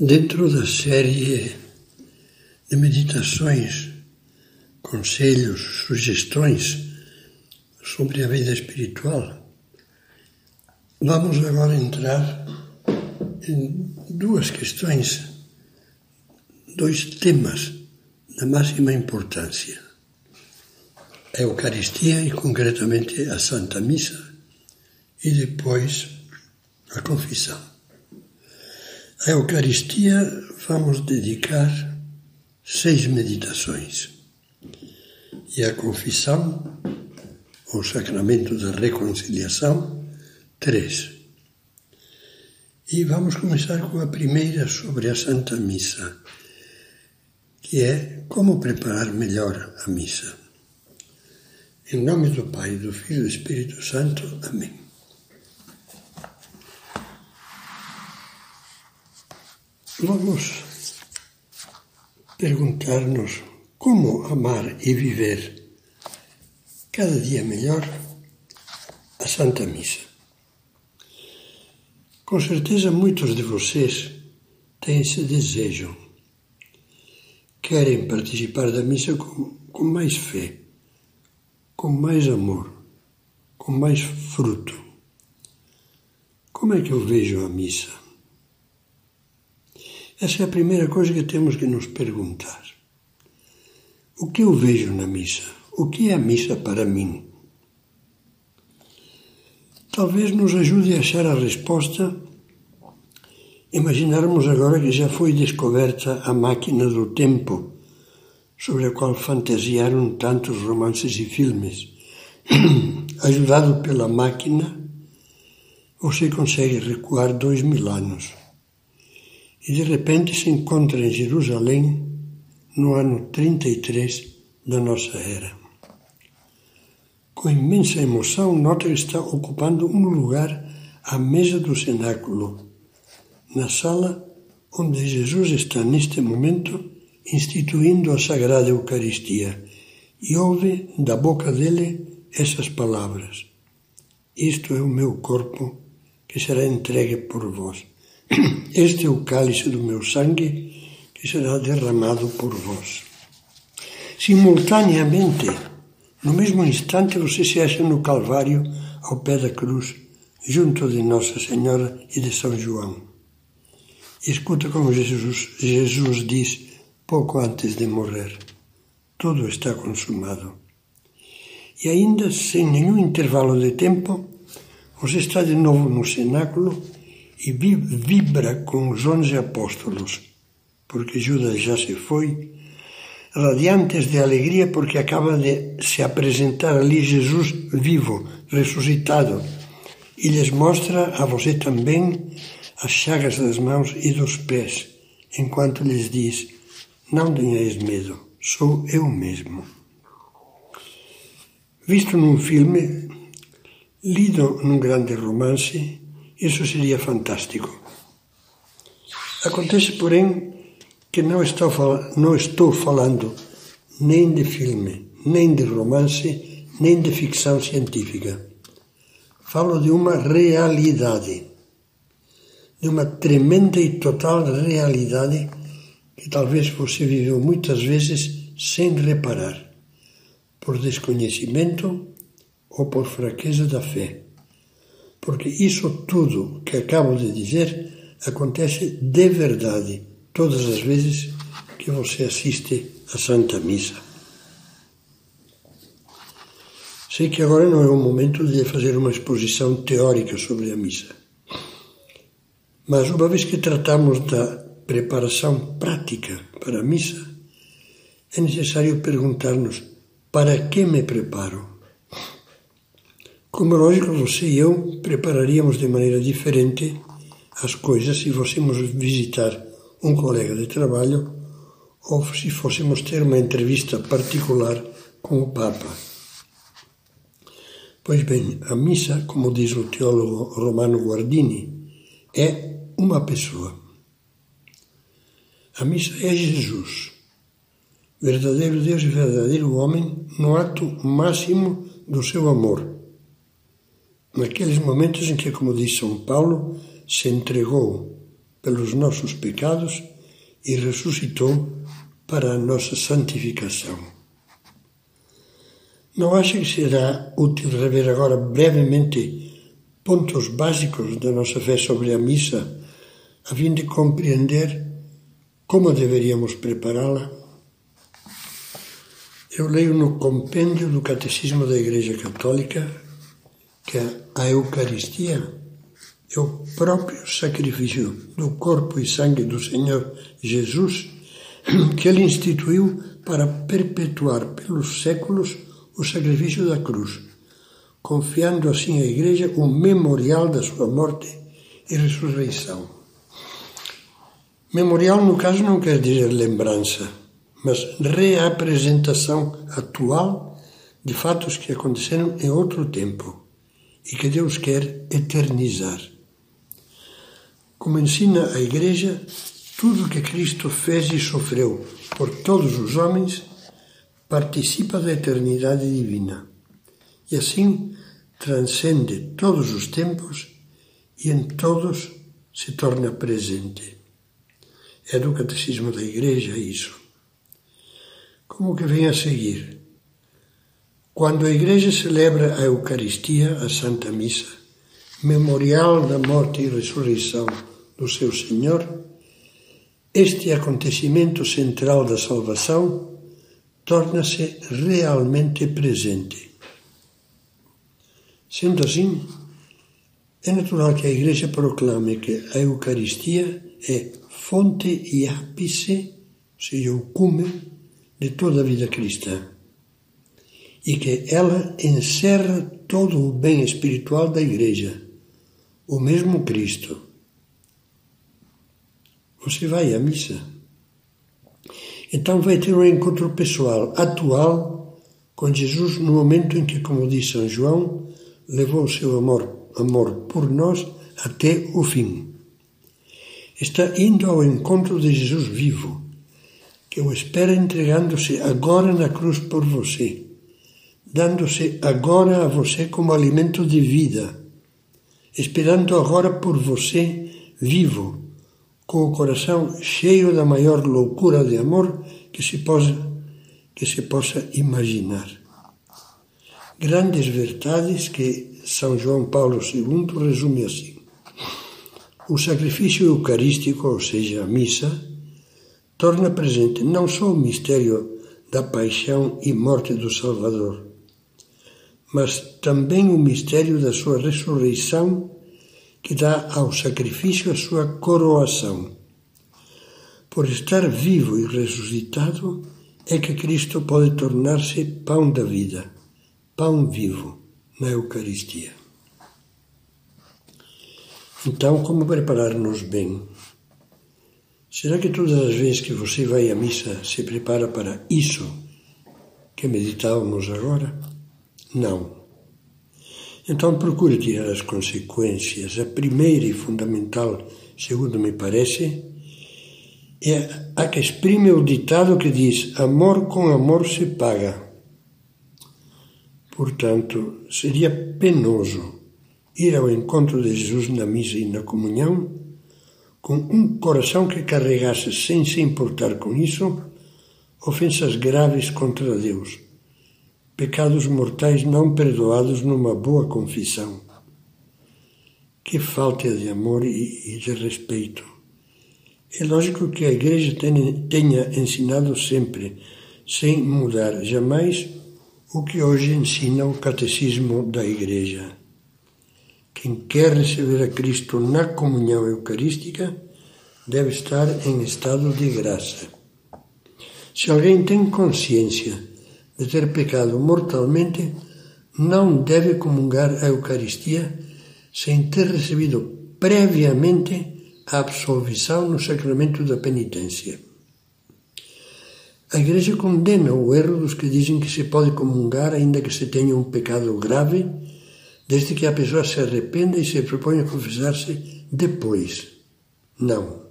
Dentro da série de meditações, conselhos, sugestões sobre a vida espiritual, vamos agora entrar em duas questões, dois temas da máxima importância. A Eucaristia e, concretamente, a Santa Missa, e depois a confissão. A Eucaristia vamos dedicar seis meditações. E a confissão, o sacramento da reconciliação, três. E vamos começar com a primeira sobre a Santa Missa, que é como preparar melhor a missa. Em nome do Pai, do Filho e do Espírito Santo. Amém. Vamos perguntar-nos como amar e viver cada dia melhor a Santa Missa. Com certeza muitos de vocês têm esse desejo. Querem participar da missa com, com mais fé, com mais amor, com mais fruto. Como é que eu vejo a missa? Essa é a primeira coisa que temos que nos perguntar. O que eu vejo na missa? O que é a missa para mim? Talvez nos ajude a achar a resposta imaginarmos agora que já foi descoberta a máquina do tempo, sobre a qual fantasiaram tantos romances e filmes. Ajudado pela máquina, você consegue recuar dois mil anos e de repente se encontra em Jerusalém no ano 33 da nossa era. Com imensa emoção, nota que está ocupando um lugar à mesa do cenáculo, na sala onde Jesus está neste momento instituindo a Sagrada Eucaristia e ouve da boca dele essas palavras: Isto é o meu corpo que será entregue por vós. Este é o cálice do meu sangue que será derramado por vós. Simultaneamente, no mesmo instante, você se acha no Calvário, ao pé da cruz, junto de Nossa Senhora e de São João. Escuta como Jesus, Jesus diz pouco antes de morrer: Tudo está consumado. E ainda sem nenhum intervalo de tempo, você está de novo no cenáculo e vibra com os onze apóstolos, porque Judas já se foi, radiantes de alegria porque acaba de se apresentar ali Jesus vivo, ressuscitado, e lhes mostra a você também as chagas das mãos e dos pés, enquanto lhes diz: Não tenhais medo, sou eu mesmo. Visto num filme, lido num grande romance, isso seria fantástico. Acontece, porém, que não estou, não estou falando nem de filme, nem de romance, nem de ficção científica. Falo de uma realidade, de uma tremenda e total realidade que talvez você viveu muitas vezes sem reparar, por desconhecimento ou por fraqueza da fé porque isso tudo que acabo de dizer acontece de verdade todas as vezes que você assiste à Santa Missa. Sei que agora não é o momento de fazer uma exposição teórica sobre a missa. Mas uma vez que tratamos da preparação prática para a missa, é necessário perguntar-nos: para que me preparo? Como é lógico, você e eu prepararíamos de maneira diferente as coisas se fôssemos visitar um colega de trabalho ou se fôssemos ter uma entrevista particular com o Papa. Pois bem, a missa, como diz o teólogo Romano Guardini, é uma pessoa. A missa é Jesus, verdadeiro Deus e verdadeiro homem, no ato máximo do seu amor naqueles momentos em que, como diz São Paulo, se entregou pelos nossos pecados e ressuscitou para a nossa santificação. Não acha que será útil rever agora brevemente pontos básicos da nossa fé sobre a missa, a fim de compreender como deveríamos prepará-la? Eu leio no compêndio do Catecismo da Igreja Católica que a Eucaristia é o próprio sacrifício do corpo e sangue do Senhor Jesus que ele instituiu para perpetuar pelos séculos o sacrifício da cruz, confiando assim à Igreja o memorial da sua morte e ressurreição. Memorial, no caso, não quer dizer lembrança, mas reapresentação atual de fatos que aconteceram em outro tempo e que Deus quer eternizar. Como ensina a Igreja, tudo o que Cristo fez e sofreu por todos os homens participa da eternidade divina e assim transcende todos os tempos e em todos se torna presente. É do Catecismo da Igreja isso. Como que vem a seguir? Quando a Igreja celebra a Eucaristia, a Santa Missa, memorial da morte e ressurreição do seu Senhor, este acontecimento central da salvação torna-se realmente presente. Sendo assim, é natural que a Igreja proclame que a Eucaristia é fonte e ápice, ou seja, o cume de toda a vida cristã, e que ela encerra todo o bem espiritual da Igreja, o mesmo Cristo. Você vai à missa? Então vai ter um encontro pessoal, atual, com Jesus no momento em que, como diz São João, levou o seu amor, amor por nós até o fim está indo ao encontro de Jesus vivo, que o espera entregando-se agora na cruz por você, dando-se agora a você como alimento de vida, esperando agora por você vivo, com o coração cheio da maior loucura de amor que se possa, que se possa imaginar. Grandes verdades que São João Paulo II resume assim. O sacrifício eucarístico, ou seja, a missa, torna presente não só o mistério da paixão e morte do Salvador, mas também o mistério da sua ressurreição, que dá ao sacrifício a sua coroação. Por estar vivo e ressuscitado, é que Cristo pode tornar-se pão da vida, pão vivo na Eucaristia. Então, como preparar-nos bem? Será que todas as vezes que você vai à missa se prepara para isso que meditávamos agora? Não. Então procure tirar as consequências. A primeira e fundamental, segundo me parece, é a que exprime o ditado que diz: amor com amor se paga. Portanto, seria penoso ir ao encontro de Jesus na missa e na comunhão, com um coração que carregasse, sem se importar com isso, ofensas graves contra Deus, pecados mortais não perdoados numa boa confissão. Que falta de amor e de respeito. É lógico que a Igreja tenha ensinado sempre, sem mudar jamais, o que hoje ensina o Catecismo da Igreja. Quem quer receber a Cristo na comunhão eucarística deve estar em estado de graça. Se alguém tem consciência de ter pecado mortalmente, não deve comungar a Eucaristia sem ter recebido previamente a absolvição no sacramento da penitência. A Igreja condena o erro dos que dizem que se pode comungar ainda que se tenha um pecado grave desde que a pessoa se arrependa e se proponha a confessar-se depois. Não.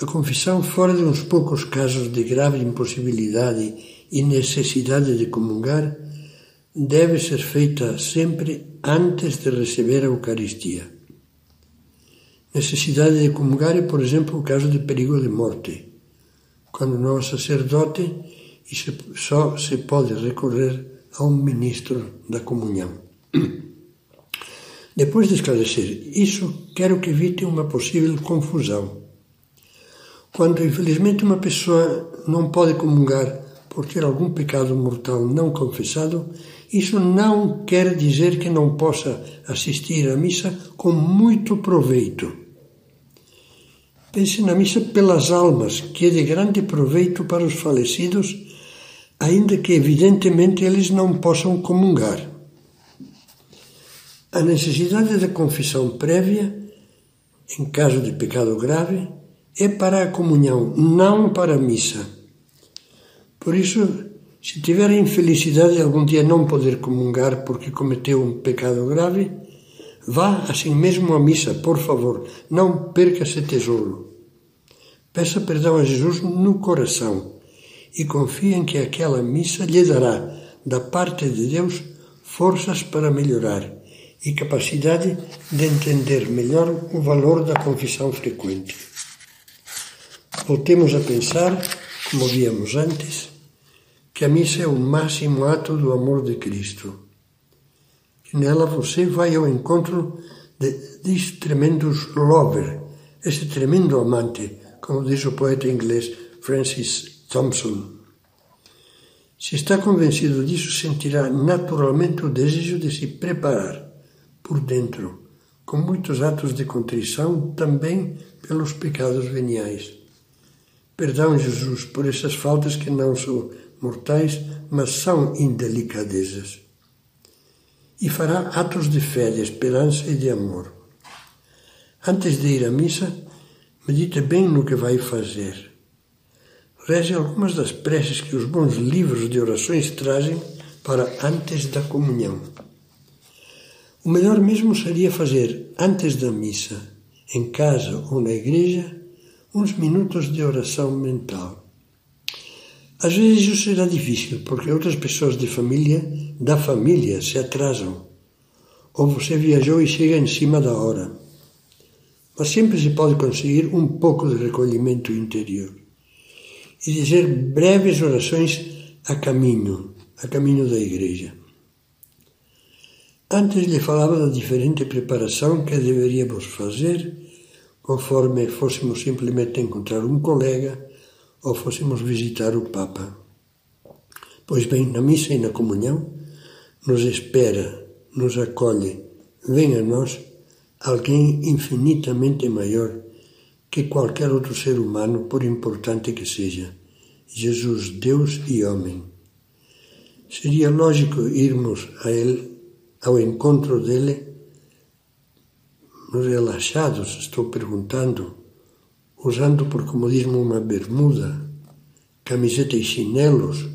A confissão, fora de uns poucos casos de grave impossibilidade e necessidade de comungar, deve ser feita sempre antes de receber a Eucaristia. necessidade de comungar é, por exemplo, o caso de perigo de morte, quando não há sacerdote e só se pode recorrer a um ministro da comunhão. Depois de esclarecer isso, quero que evite uma possível confusão. Quando, infelizmente, uma pessoa não pode comungar por ter algum pecado mortal não confessado, isso não quer dizer que não possa assistir à missa com muito proveito. Pense na missa pelas almas, que é de grande proveito para os falecidos, ainda que evidentemente eles não possam comungar. A necessidade da confissão prévia, em caso de pecado grave, é para a comunhão, não para a missa. Por isso, se tiver a infelicidade de algum dia não poder comungar porque cometeu um pecado grave, vá assim mesmo à missa, por favor, não perca esse tesouro. Peça perdão a Jesus no coração e confie em que aquela missa lhe dará, da parte de Deus, forças para melhorar e capacidade de entender melhor o valor da confissão frequente. Voltemos a pensar, como víamos antes, que a missa é o máximo ato do amor de Cristo. Que nela você vai ao encontro de, desse tremendo lover, esse tremendo amante, como diz o poeta inglês Francis Thompson. Se está convencido disso, sentirá naturalmente o desejo de se preparar por dentro, com muitos atos de contrição também pelos pecados veniais. Perdão, Jesus, por essas faltas que não são mortais, mas são indelicadezas. E fará atos de fé, de esperança e de amor. Antes de ir à missa, medite bem no que vai fazer. Reze algumas das preces que os bons livros de orações trazem para antes da comunhão. O melhor mesmo seria fazer, antes da missa, em casa ou na igreja, uns minutos de oração mental. Às vezes isso será difícil, porque outras pessoas de família, da família, se atrasam. Ou você viajou e chega em cima da hora. Mas sempre se pode conseguir um pouco de recolhimento interior. E dizer breves orações a caminho, a caminho da igreja. Antes lhe falava da diferente preparação que deveríamos fazer conforme fôssemos simplesmente encontrar um colega ou fôssemos visitar o Papa. Pois bem, na missa e na comunhão, nos espera, nos acolhe, vem a nós alguém infinitamente maior que qualquer outro ser humano, por importante que seja, Jesus, Deus e homem. Seria lógico irmos a Ele, ao encontro dele, relaxados, estou perguntando, usando por comodismo uma bermuda, camiseta e chinelos,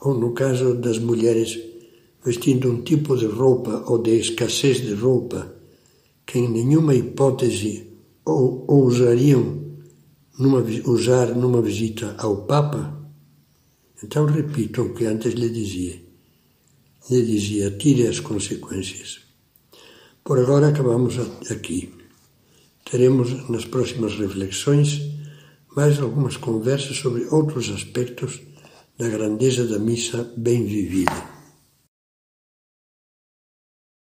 ou no caso das mulheres, vestindo um tipo de roupa ou de escassez de roupa que em nenhuma hipótese ou, numa, usar numa visita ao Papa? Então repito o que antes lhe dizia. Lhe dizia, tire as consequências. Por agora acabamos aqui. Teremos nas próximas reflexões mais algumas conversas sobre outros aspectos da grandeza da missa bem vivida.